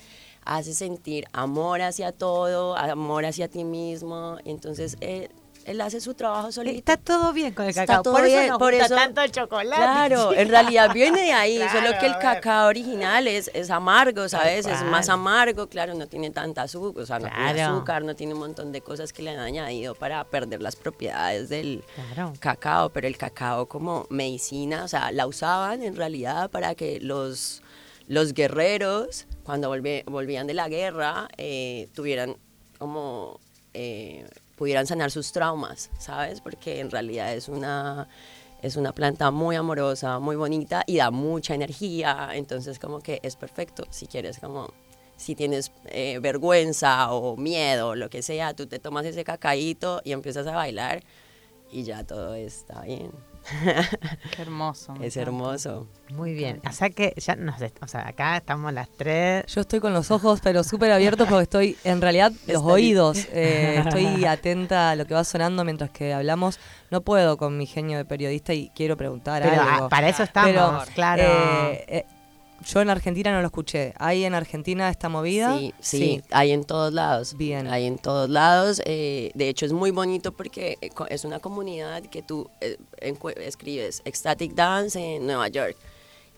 hace sentir amor hacia todo, amor hacia ti mismo. Entonces, él, él hace su trabajo solito. Está todo bien con el Está cacao. todo por eso nos por gusta eso- tanto el chocolate. Claro, en realidad viene de ahí, solo que el cacao original es, es amargo, ¿sabes? Es más amargo, claro, no tiene tanta azúcar, o sea, no tiene azúcar, no tiene un montón de cosas que le han añadido para perder las propiedades del cacao, pero el cacao como medicina, o sea, la usaban en realidad para que los, los guerreros, cuando volvían de la guerra, eh, tuvieran como... eh, pudieran sanar sus traumas, ¿sabes? Porque en realidad es una, es una planta muy amorosa, muy bonita y da mucha energía, entonces como que es perfecto si quieres como... Si tienes eh, vergüenza o miedo, lo que sea, tú te tomas ese cacaíto y empiezas a bailar y ya todo está bien. Qué hermoso. Es encanta. hermoso. Muy bien. O sea que ya nos... O sea, acá estamos las tres. Yo estoy con los ojos, pero súper abiertos porque estoy, en realidad, los oídos. eh, estoy atenta a lo que va sonando mientras que hablamos. No puedo con mi genio de periodista y quiero preguntar Pero, algo. ah, para eso estamos, Pero, claro. eh, eh, yo en Argentina no lo escuché. ¿Hay en Argentina esta movida? Sí, sí, hay en todos lados. Bien. Hay en todos lados. eh, de hecho, es muy bonito porque eh, es una comunidad que tú eh, escribes Ecstatic Dance en Nueva York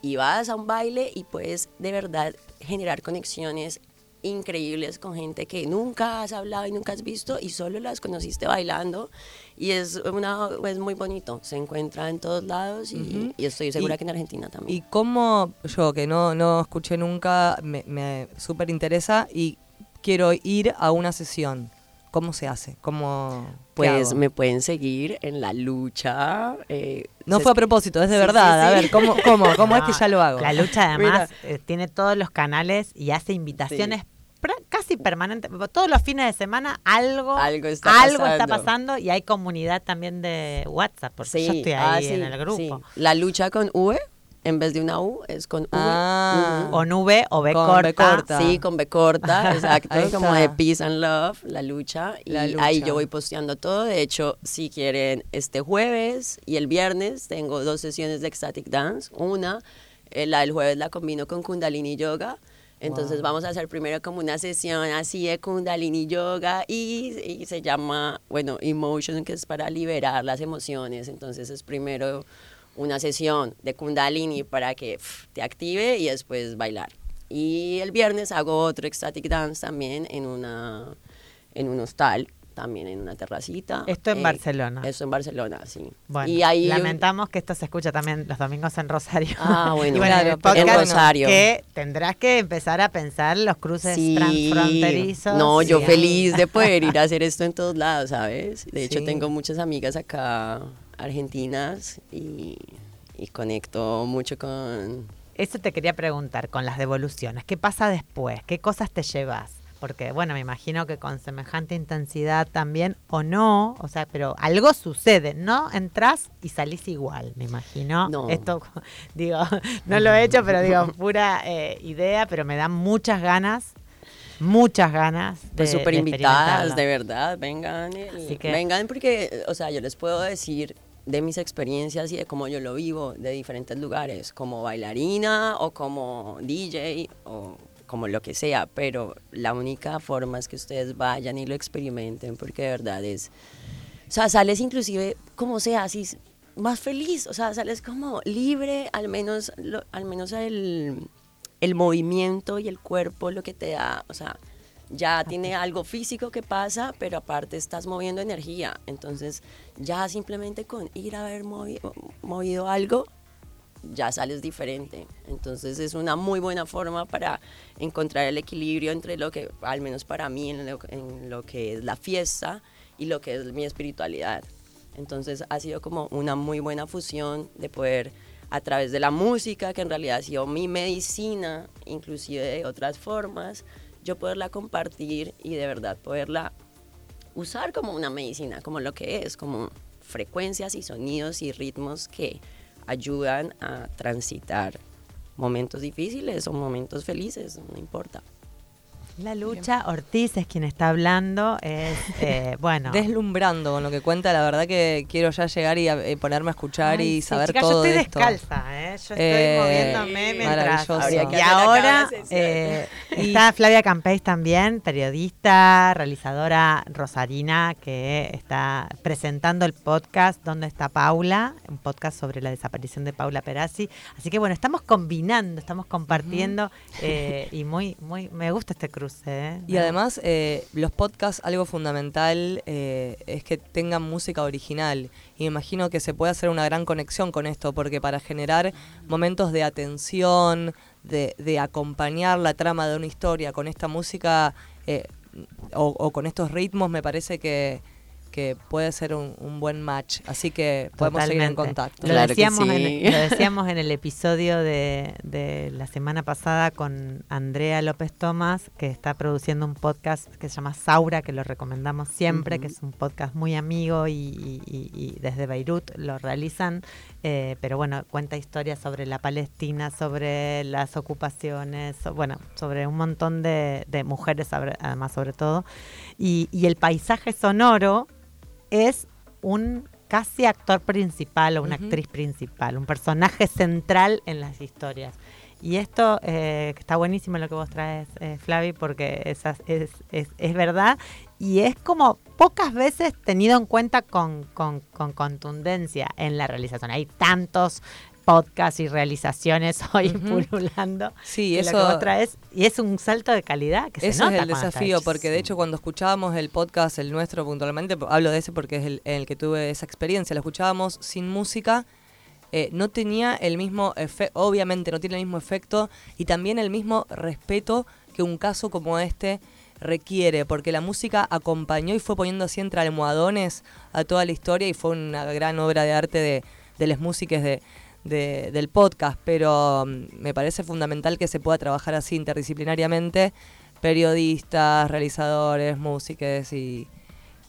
y vas a un baile y puedes de verdad generar conexiones increíbles con gente que nunca has hablado y nunca has visto y solo las conociste bailando y es una es muy bonito se encuentra en todos lados y, Ujú. y estoy segura Y- que en Argentina también ¿Y cómo yo, que no, no escuché nunca, me, me súper interesa y quiero ir a una sesión? ¿Cómo se hace? ¿Cómo, Pues hago? me pueden seguir en la lucha. eh, No fue a propósito, es de Sí, verdad. sí, A sí. ver, ¿cómo, cómo, cómo es que No, ya lo hago? La lucha además Mira. eh, tiene todos los canales y hace invitaciones casi permanentes. Todos los fines de semana algo, Algo está algo está pasando. pasando y hay comunidad también de WhatsApp, porque Sí, yo estoy ah, ahí sí, en el grupo. sí. La lucha con V, en vez de una U, es con V. Ah. Ujú. O nube o B Con corta. B corta. Sí, con B corta, exacto, como está. de Peace and Love, la lucha. Y La ahí yo voy posteando todo. De hecho, si quieren, este jueves y el viernes tengo dos sesiones de Ecstatic Dance. Una, eh, la del jueves la combino con Kundalini Yoga. Entonces vamos a hacer primero como una sesión así de Kundalini Yoga y, y se llama, bueno, Emotion, que es para liberar las emociones. Entonces es primero una sesión de Kundalini para que te active y después bailar. Y el viernes hago otro Ecstatic Dance también en, una, en un hostal, también en una terracita. Esto en Barcelona. Esto en Barcelona, sí. Bueno, y ahí lamentamos que esto se escucha también los domingos en Rosario. Ah, bueno, Y bueno, claro, el pero en Rosario. Que tendrás que empezar a pensar los cruces Sí. transfronterizos. No, yo feliz de poder ir a hacer esto en todos lados, ¿sabes? De hecho, Sí. tengo muchas amigas acá argentinas y, y conecto mucho con... Eso te quería preguntar con las devoluciones. ¿Qué pasa después? ¿Qué cosas te llevas? Porque bueno, me imagino que con semejante intensidad también, o no, o sea, pero algo sucede, ¿no? Entrás y salís igual, me imagino. No. Esto, digo, no lo he hecho, pero digo, pura eh, idea, pero me dan muchas ganas, muchas ganas de, Pues súper invitadas, de verdad, vengan. que- Vengan porque, o sea, yo les puedo decir de mis experiencias y de cómo yo lo vivo de diferentes lugares, como bailarina o como DJ o como lo que sea, pero la única forma es que ustedes vayan y lo experimenten porque de verdad es, o sea, sales inclusive como sea, así más feliz, o sea, sales como libre, al menos, lo- al menos el, el movimiento y el cuerpo lo que te da, o sea, ya tiene algo físico que pasa, pero aparte estás moviendo energía, entonces ya simplemente con ir a haber movi- movido algo, ya sales diferente. Entonces es una muy buena forma para encontrar el equilibrio entre lo que, al menos para mí, en lo, en lo que es la fiesta y lo que es mi espiritualidad. Entonces ha sido como una muy buena fusión de poder a través de la música, que en realidad ha sido mi medicina, inclusive de otras formas, yo poderla compartir y de verdad poderla usar como una medicina, como lo que es, como frecuencias y sonidos y ritmos que ayudan a transitar momentos difíciles o momentos felices, no importa. La lucha Ortiz es quien está hablando, es, eh, bueno... Deslumbrando con lo que cuenta, la verdad que quiero ya llegar y a- eh, ponerme a escuchar Ay, y sí, saber chica, todo yo estoy de esto. descalza, ¿eh? Yo estoy Eh, moviéndome mientras... Y ahora eh, está Flavia Campeis también, periodista, realizadora rosarina, que está presentando el podcast ¿Dónde está Paula? Un podcast sobre la desaparición de Paula Perazzi. Así que bueno, estamos combinando, estamos compartiendo eh, y muy, muy, me gusta este cruce. ¿Eh? Y además, eh, los podcasts, algo fundamental eh, es que tengan música original. Y me imagino que se puede hacer una gran conexión con esto, porque para generar momentos de atención, de, de acompañar la trama de una historia con esta música eh, o, o con estos ritmos, me parece que, que puede ser un, un buen match. Así que podemos seguir en contacto. Lo, Claro decíamos sí. en, lo decíamos en el episodio de, de la semana pasada con Andrea López Tomás, que está produciendo un podcast que se llama Saura, que lo recomendamos siempre, que es un podcast muy amigo y, y- y- y desde Beirut lo realizan. eh, pero bueno, cuenta historias sobre la Palestina, sobre las ocupaciones, so- bueno, sobre un montón de, de mujeres, sobre- además sobre todo. Y, y el paisaje sonoro es un casi actor principal o una actriz principal, un personaje central en las historias. Y esto eh, está buenísimo lo que vos traes, eh, Flavi, porque es, es, es, es verdad y es como pocas veces tenido en cuenta con, con, con contundencia en la realización. Hay tantos podcasts y realizaciones hoy Ujú. pululando. Sí, eso- Lo que vos traes, y es un salto de calidad que se Ese nota es el desafío, porque de hecho cuando escuchábamos el podcast, el nuestro puntualmente, hablo de ese porque es el, en el que tuve esa experiencia, lo escuchábamos sin música, eh, no tenía el mismo efecto, obviamente no tiene el mismo efecto y también el mismo respeto que un caso como este requiere, porque la música acompañó y fue poniendo así entre almohadones a toda la historia y fue una gran obra de arte de, de las músicas de, de- del podcast, pero mm, me parece fundamental que se pueda trabajar así interdisciplinariamente, periodistas, realizadores, músicos y,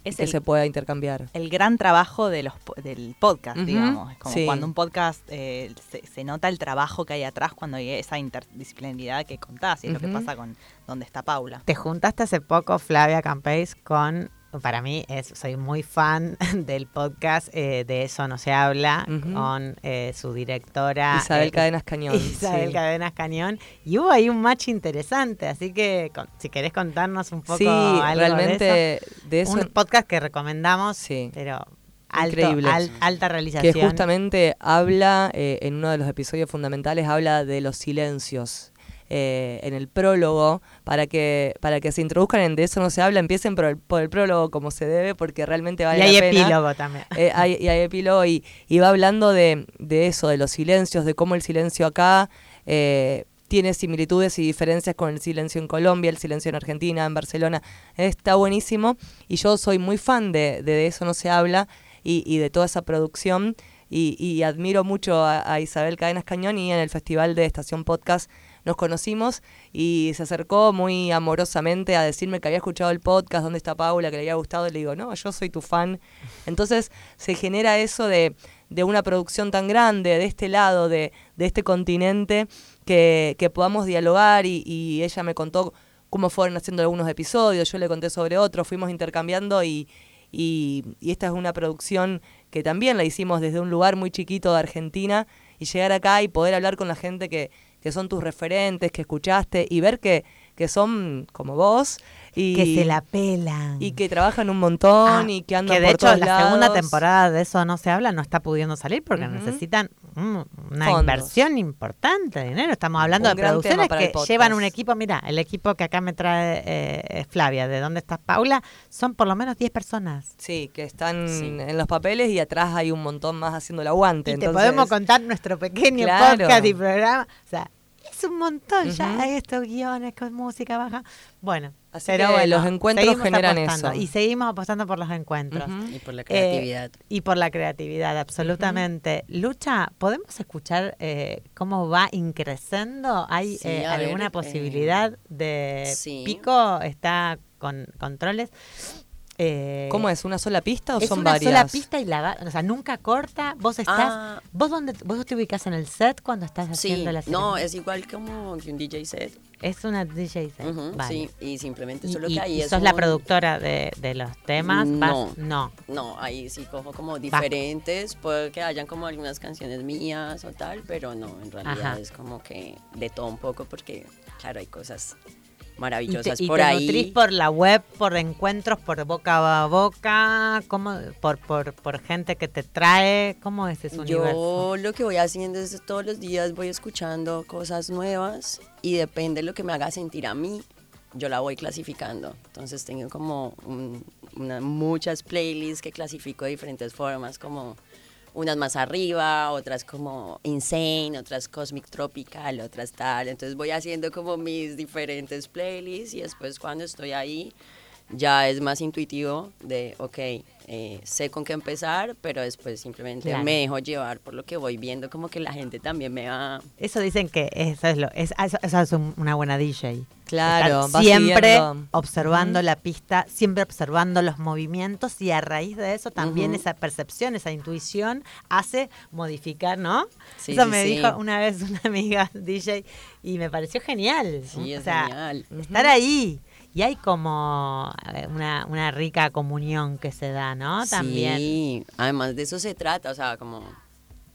Es y que el- se pueda intercambiar. el gran trabajo de los, del podcast, digamos. Es como sí. cuando un podcast eh, se, se nota el trabajo que hay atrás cuando hay esa interdisciplinaridad que contás, y es lo que pasa con donde está Paula. Te juntaste hace poco, Flavia Campeis, con, para mí, es, soy muy fan del podcast eh, De Eso No Se Habla, con eh, su directora. Isabel eh, Cadenas Cañón. Isabel sí. Cadenas Cañón. Y hubo ahí un match interesante, así que con- si querés contarnos un poco Sí, algo realmente de eso. de eso, Un podcast que recomendamos, Sí. pero alto, Increíble. al- alta realización. que justamente habla, eh, en uno de los episodios fundamentales, habla de los silencios. Eh, en el prólogo, para que para que se introduzcan en De eso no se habla, empiecen por el, por el prólogo como se debe, porque realmente vale y hay la pena. epílogo también. Eh, hay, y hay epílogo y, y va hablando de, de eso, de los silencios, de cómo el silencio acá eh, tiene similitudes y diferencias con el silencio en Colombia, el silencio en Argentina, en Barcelona. Está buenísimo y yo soy muy fan de, de, De eso no se habla y, y de toda esa producción y, y admiro mucho a, a Isabel Cadenas Cañón y en el Festival de Estación Podcast nos conocimos y se acercó muy amorosamente a decirme que había escuchado el podcast, dónde está Paula, que le había gustado, y le digo, no, yo soy tu fan. Entonces se genera eso de, de una producción tan grande, de este lado, de, de este continente, que, que podamos dialogar y, y ella me contó cómo fueron haciendo algunos episodios, yo le conté sobre otros, fuimos intercambiando y, y, y esta es una producción que también la hicimos desde un lugar muy chiquito de Argentina y llegar acá y poder hablar con la gente que, que son tus referentes, que escuchaste y ver que, que son como vos y que se la pelan. y que trabajan un montón Ah, y que andan que de por hecho todos la segunda temporada de eso no se habla, no está pudiendo salir porque necesitan una Fondos. inversión importante de dinero. Estamos hablando Un de producciones que llevan un equipo, mira, el equipo que acá me trae eh, Flavia, de dónde estás Paula, son por lo menos 10 personas. Sí, que están Sí. en los papeles y atrás hay un montón más haciendo el aguante. Y te podemos contar nuestro pequeño Claro. podcast y programa. O sea, es un montón ya Ujú. estos guiones con música baja. Bueno, Así pero que bueno, los encuentros generan apostando eso. Y seguimos apostando por los encuentros. Y por la Eh, creatividad. y por la creatividad, absolutamente. Lucha, ¿podemos escuchar eh, cómo va increciendo? ¿Hay Sí, eh, ver, alguna eh, posibilidad de sí. Pico? ¿Está con controles? Eh, ¿Cómo es? ¿Una sola pista o es son una varias? sola pista y la va- o sea, nunca corta. Vos estás, Ah. vos dónde, vos te ubicas en el set cuando estás Sí, haciendo la no, es igual como que un DJ set. es una DJ set. Ujú, vale. Sí, y simplemente solo y- que ahí y es sos la un- productora de, de los temas. vas- No. no. No, ahí sí cojo como diferentes, puede que hayan como algunas canciones mías o tal, pero no, en realidad Ajá. es como que de todo un poco porque, claro, hay cosas Y te, maravillosas y por te ahí. nutrís por la web, por encuentros, por boca a boca, ¿cómo? Por, por, por gente que te trae. ¿Cómo es ese universo? Yo lo que voy haciendo es todos los días voy escuchando cosas nuevas y depende de lo que me haga sentir a mí, yo la voy clasificando. Entonces tengo como un- una- muchas playlists que clasifico de diferentes formas, como unas más arriba, otras como Insane, otras Cosmic Tropical, otras tal. Entonces voy haciendo como mis diferentes playlists y después cuando estoy ahí ya es más intuitivo de, ok, eh, sé con qué empezar, pero después simplemente Claro. me dejo llevar por lo que voy viendo, como que la gente también me va... Eso dicen que eso es, lo, es, eso, es un- una buena DJ. Claro, vas siempre observando Ujú. la pista, siempre observando los movimientos y a raíz de eso también Ujú. esa percepción, esa intuición hace modificar, ¿no? Sí, eso sí, me sí. dijo una vez una amiga DJ y me pareció genial. Sí, o es sea, genial. estar ahí. Y hay como una, una rica comunión que se da, ¿no? También. Sí, además de eso se trata, o sea, como...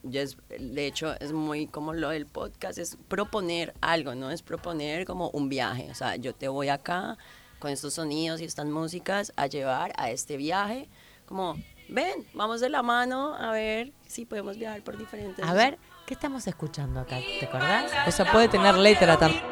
Yo es, de hecho, es muy como lo del podcast, es proponer algo, ¿no? Es proponer como un viaje. O sea, yo te voy acá con estos sonidos y estas músicas a llevar a este viaje. Como, ven, vamos de la mano a ver si podemos viajar por diferentes... A ver, ¿qué estamos escuchando acá? ¿Te acordás? O sea, puede tener letra también.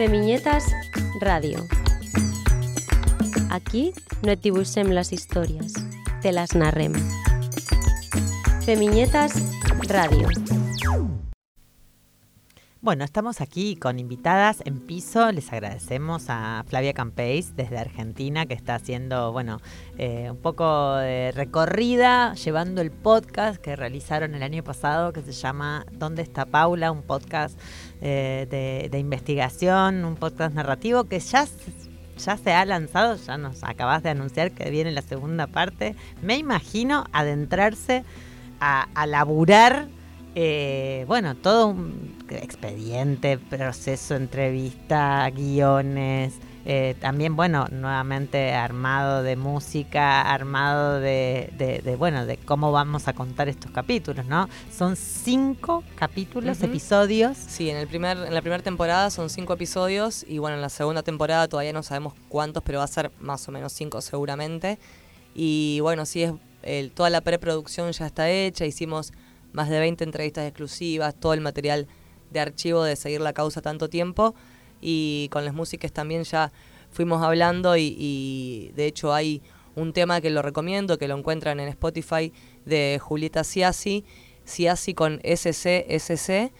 Femiñetas Radio. Aquí no et dibuixem les històries, te les narrem. Femiñetas Radio. Bueno, estamos aquí con invitadas en piso. Les agradecemos a Flavia Campeis desde Argentina que está haciendo, bueno, eh, un poco de recorrida, llevando el podcast que realizaron el año pasado que se llama ¿Dónde está Paula? Un podcast eh, de, investigación, un podcast narrativo que ya ya se ha lanzado, ya nos acabas de anunciar que viene la segunda parte. Me imagino adentrarse a, a laburar, eh, bueno, todo un expediente, proceso, entrevista, guiones. eh, también, bueno, nuevamente armado de música, armado de, de- de, bueno, de cómo vamos a contar estos capítulos, ¿no? Son cinco capítulos, episodios. Sí, en, el primer, en la primera temporada son cinco episodios y bueno, en la segunda temporada todavía no sabemos cuántos, pero va a ser más o menos cinco seguramente. Y bueno, sí, es, el- toda la preproducción ya está hecha, hicimos más de 20 entrevistas exclusivas, todo el material de archivo de seguir la causa tanto tiempo y con las músicas también ya fuimos hablando y, de hecho hay un tema que lo recomiendo, que lo encuentran en Spotify de Julieta Ciasi, Ciasi con SCSC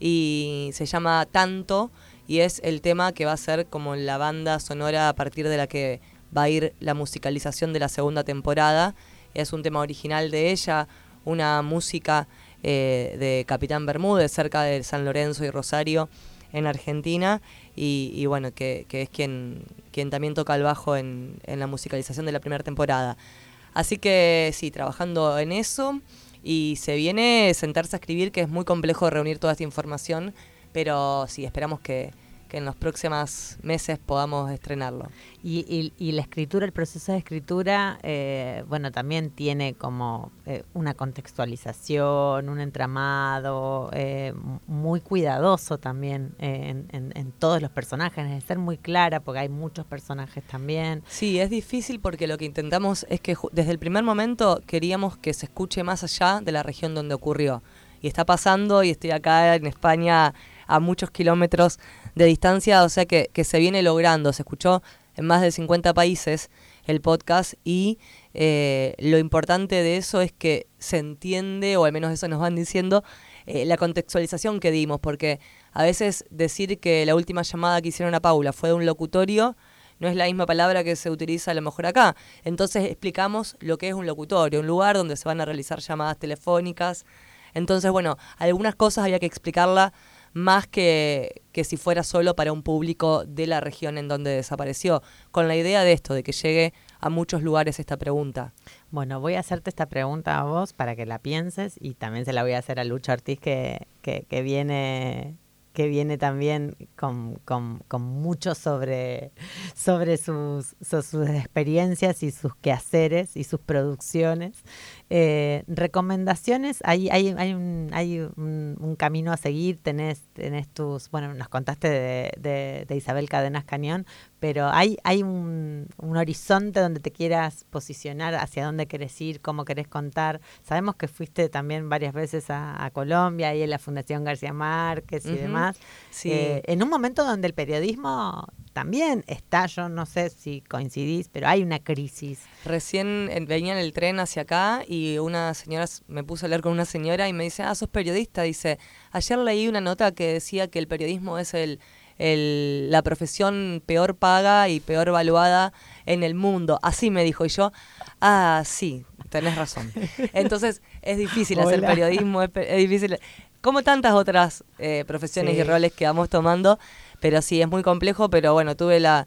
y se llama Tanto y es el tema que va a ser como la banda sonora a partir de la que va a ir la musicalización de la segunda temporada. Es un tema original de ella, una música eh, de Capitán Bermúdez cerca de San Lorenzo y Rosario en Argentina y, bueno, que, que es quien, quien también toca el bajo en, en la musicalización de la primera temporada. Así que sí, trabajando en eso y se viene sentarse a escribir, que es muy complejo reunir toda esta información, pero sí, esperamos que, que en los próximos meses podamos estrenarlo. Y, y- y la escritura, el proceso de escritura, eh, bueno, también tiene como eh, una contextualización, un entramado eh, muy cuidadoso también en, en- en todos los personajes, de ser muy clara porque hay muchos personajes también. Sí, es difícil porque lo que intentamos es que desde el primer momento queríamos que se escuche más allá de la región donde ocurrió. Y está pasando y estoy acá en España a muchos kilómetros de distancia, o sea que, que se viene logrando. Se escuchó en más de 50 países el podcast y eh, lo importante de eso es que se entiende, o al menos eso nos van diciendo, eh, la contextualización que dimos, porque a veces decir que la última llamada que hicieron a Paula fue de un locutorio no es la misma palabra que se utiliza a lo mejor acá. Entonces explicamos lo que es un locutorio, un lugar donde se van a realizar llamadas telefónicas. Entonces, bueno, algunas cosas había que explicarla más que, que si fuera solo para un público de la región en donde desapareció, con la idea de esto, de que llegue a muchos lugares esta pregunta. Bueno, voy a hacerte esta pregunta a vos para que la pienses y también se la voy a hacer a Lucha Ortiz que, que, que viene que viene también con, con- con mucho sobre, sobre sus, so- sus experiencias y sus quehaceres y sus producciones. Eh, recomendaciones, hay, hay, hay, un, hay un, un camino a seguir, tenés, tenés tus, bueno, nos contaste de, de- de Isabel Cadenas Cañón, pero hay, hay un, un horizonte donde te quieras posicionar, hacia dónde querés ir, cómo querés contar. Sabemos que fuiste también varias veces a, a Colombia, ahí en la Fundación García Márquez y demás. sí. Eh, en un momento donde el periodismo también está, yo no sé si coincidís, pero hay una crisis. Recién eh, venía en el tren hacia acá y una señora, me puse a hablar con una señora y me dice, ah, sos periodista. Dice, ayer leí una nota que decía que el periodismo es el, el- la profesión peor paga y peor evaluada en el mundo. Así me dijo y yo, ah, sí, tenés razón. Entonces es difícil hacer periodismo, es, es difícil, como tantas otras eh, profesiones Sí. y roles que vamos tomando, pero sí, es muy complejo, pero bueno, tuve la,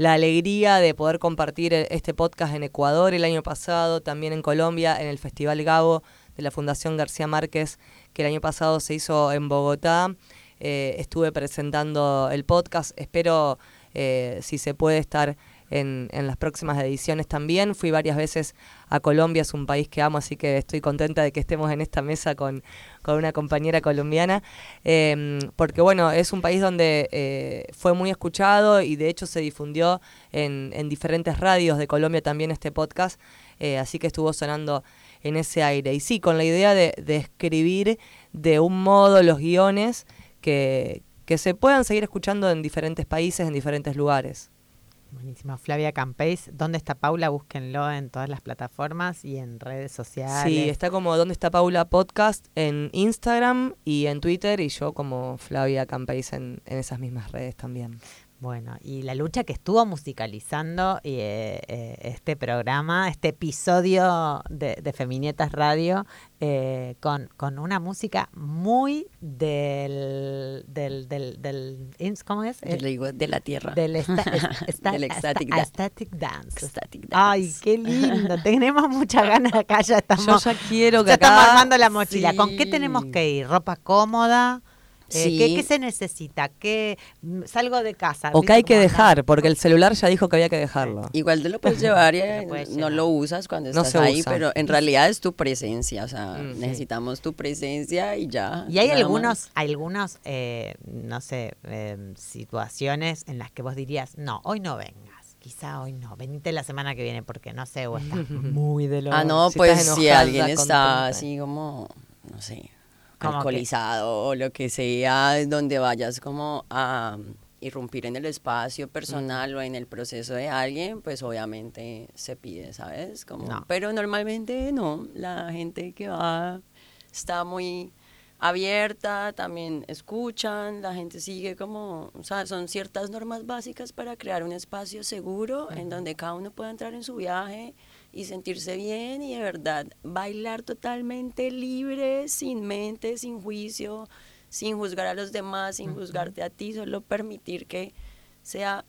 la alegría de poder compartir eh, este podcast en Ecuador el año pasado, también en Colombia, en el Festival Gabo de la Fundación García Márquez, que el año pasado se hizo en Bogotá. Eh, estuve presentando el podcast, espero eh, si se puede estar en, en las próximas ediciones también. Fui varias veces a Colombia, es un país que amo, así que estoy contenta de que estemos en esta mesa con, con una compañera colombiana, eh, porque bueno, es un país donde eh, fue muy escuchado y de hecho se difundió en, en diferentes radios de Colombia también este podcast, eh, así que estuvo sonando en ese aire. Y sí, con la idea de, de escribir de un modo los guiones que, que se puedan seguir escuchando en diferentes países, en diferentes lugares. Buenísimo. Flavia Campeis, ¿dónde está Paula? Búsquenlo en todas las plataformas y en redes sociales. Sí, está como ¿Dónde está Paula Podcast? en Instagram y en Twitter y yo como Flavia Campeis en, en esas mismas redes también. Bueno, y la lucha que estuvo musicalizando eh, eh, este programa, este episodio de, de Feminietas Radio, eh, con, con una música muy del, del, del, del ¿cómo es? Digo de la tierra. Del, esta- es- esta- Del ecstatic esta- dance. ecstatic dance. Ay, qué lindo. Tenemos muchas ganas acá, ya estamos. Yo ya quiero que ya estamos armando la mochila. ¿Con qué tenemos que ir? ¿Ropa cómoda? Eh, Sí. ¿qué, qué se necesita? ¿Qué, mm, salgo de casa. O que ¿viste hay que dejar, porque el celular ya dijo que había que dejarlo. Igual te lo puedes llevar y lo puedes no lo usas cuando No estás ahí, usa. pero en realidad es tu presencia, o sea, Mm, sí. necesitamos tu presencia y ya. Y hay algunos, más. algunos eh, no sé, eh, situaciones en las que vos dirías, no, hoy no vengas. Quizá hoy no, venite la semana que viene porque no sé, o estás muy de lo... Ah, no, si pues si alguien está contenta. así como, no sé, Que- alcoholizado o lo que sea, donde vayas como a irrumpir en el espacio personal o en el proceso de alguien, pues obviamente se pide, ¿sabes? Como, No. Pero normalmente no, la gente que va está muy abierta, también escuchan, la gente sigue como, o sea, son ciertas normas básicas para crear un espacio seguro en donde cada uno pueda entrar en su viaje y sentirse bien y de verdad bailar totalmente libre, sin mente, sin juicio, sin juzgar a los demás, sin juzgarte a ti, solo permitir que sea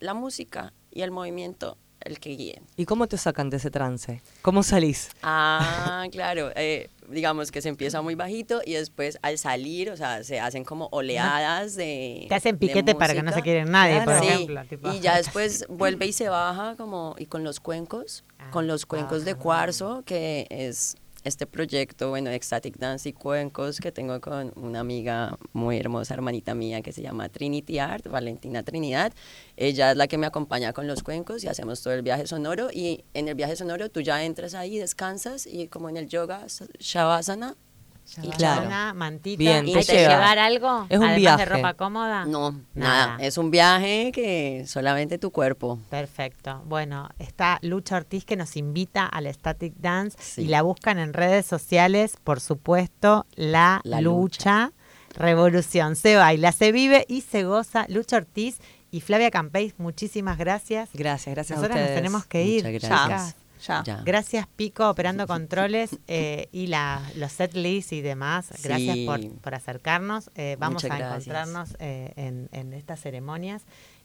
la música y el movimiento el que guíen. ¿Y cómo te sacan de ese trance? ¿Cómo salís? Ah, claro. eh, digamos que se empieza muy bajito y después al salir, o sea, se hacen como oleadas de. Te hacen piquete para que no se quieren nadie, por Sí, ejemplo. tipo. Y ya después vuelve y se baja como. Y con los cuencos, con los cuencos de cuarzo, que es este proyecto, bueno, Ecstatic Dance y Cuencos que tengo con una amiga muy hermosa, hermanita mía, que se llama Trinity Art, Valentina Trinidad. Ella es la que me acompaña con los cuencos y hacemos todo el viaje sonoro. Y en el viaje sonoro tú ya entras ahí, descansas y como en el yoga, Shavasana. Y Claro. chao. mantita. Bien, ¿Hay te que lleva. llevar algo? Es un además viaje. de ropa cómoda? No, nada. Es un viaje que solamente tu cuerpo. Perfecto. Bueno, está Lucha Ortiz que nos invita al Static Dance Sí. y la buscan en redes sociales, por supuesto, la, La lucha, revolución. Se baila, se vive y se goza. Lucha Ortiz y Flavia Campeis, muchísimas gracias. Gracias, gracias Nosotras a nos ustedes. tenemos que ir. Muchas gracias. Ya. Ya. Gracias Pico, operando controles eh, y la, los set lists y demás. Gracias Sí. por, por acercarnos. Eh, vamos Muchas a gracias. encontrarnos eh, en, en estas ceremonias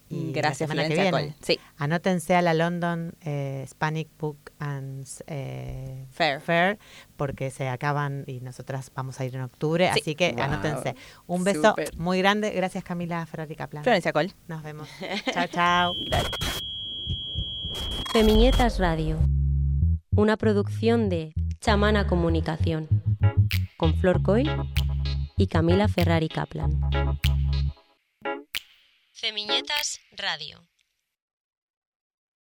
y la Gracias, semana que viene. Sí. Anótense a la London eh, Hispanic Book and eh, Fair. porque se acaban y nosotras vamos a ir en octubre, Sí. así que Wow. anótense. Un beso muy grande. Gracias Camila Ferrari Kaplan. Florencia Cole. Nos vemos. chao, chao. Femiñetas Radio. Una producción de Chamana Comunicación. Con Flor Coy y Camila Ferrari Kaplan. Femiñetas Radio.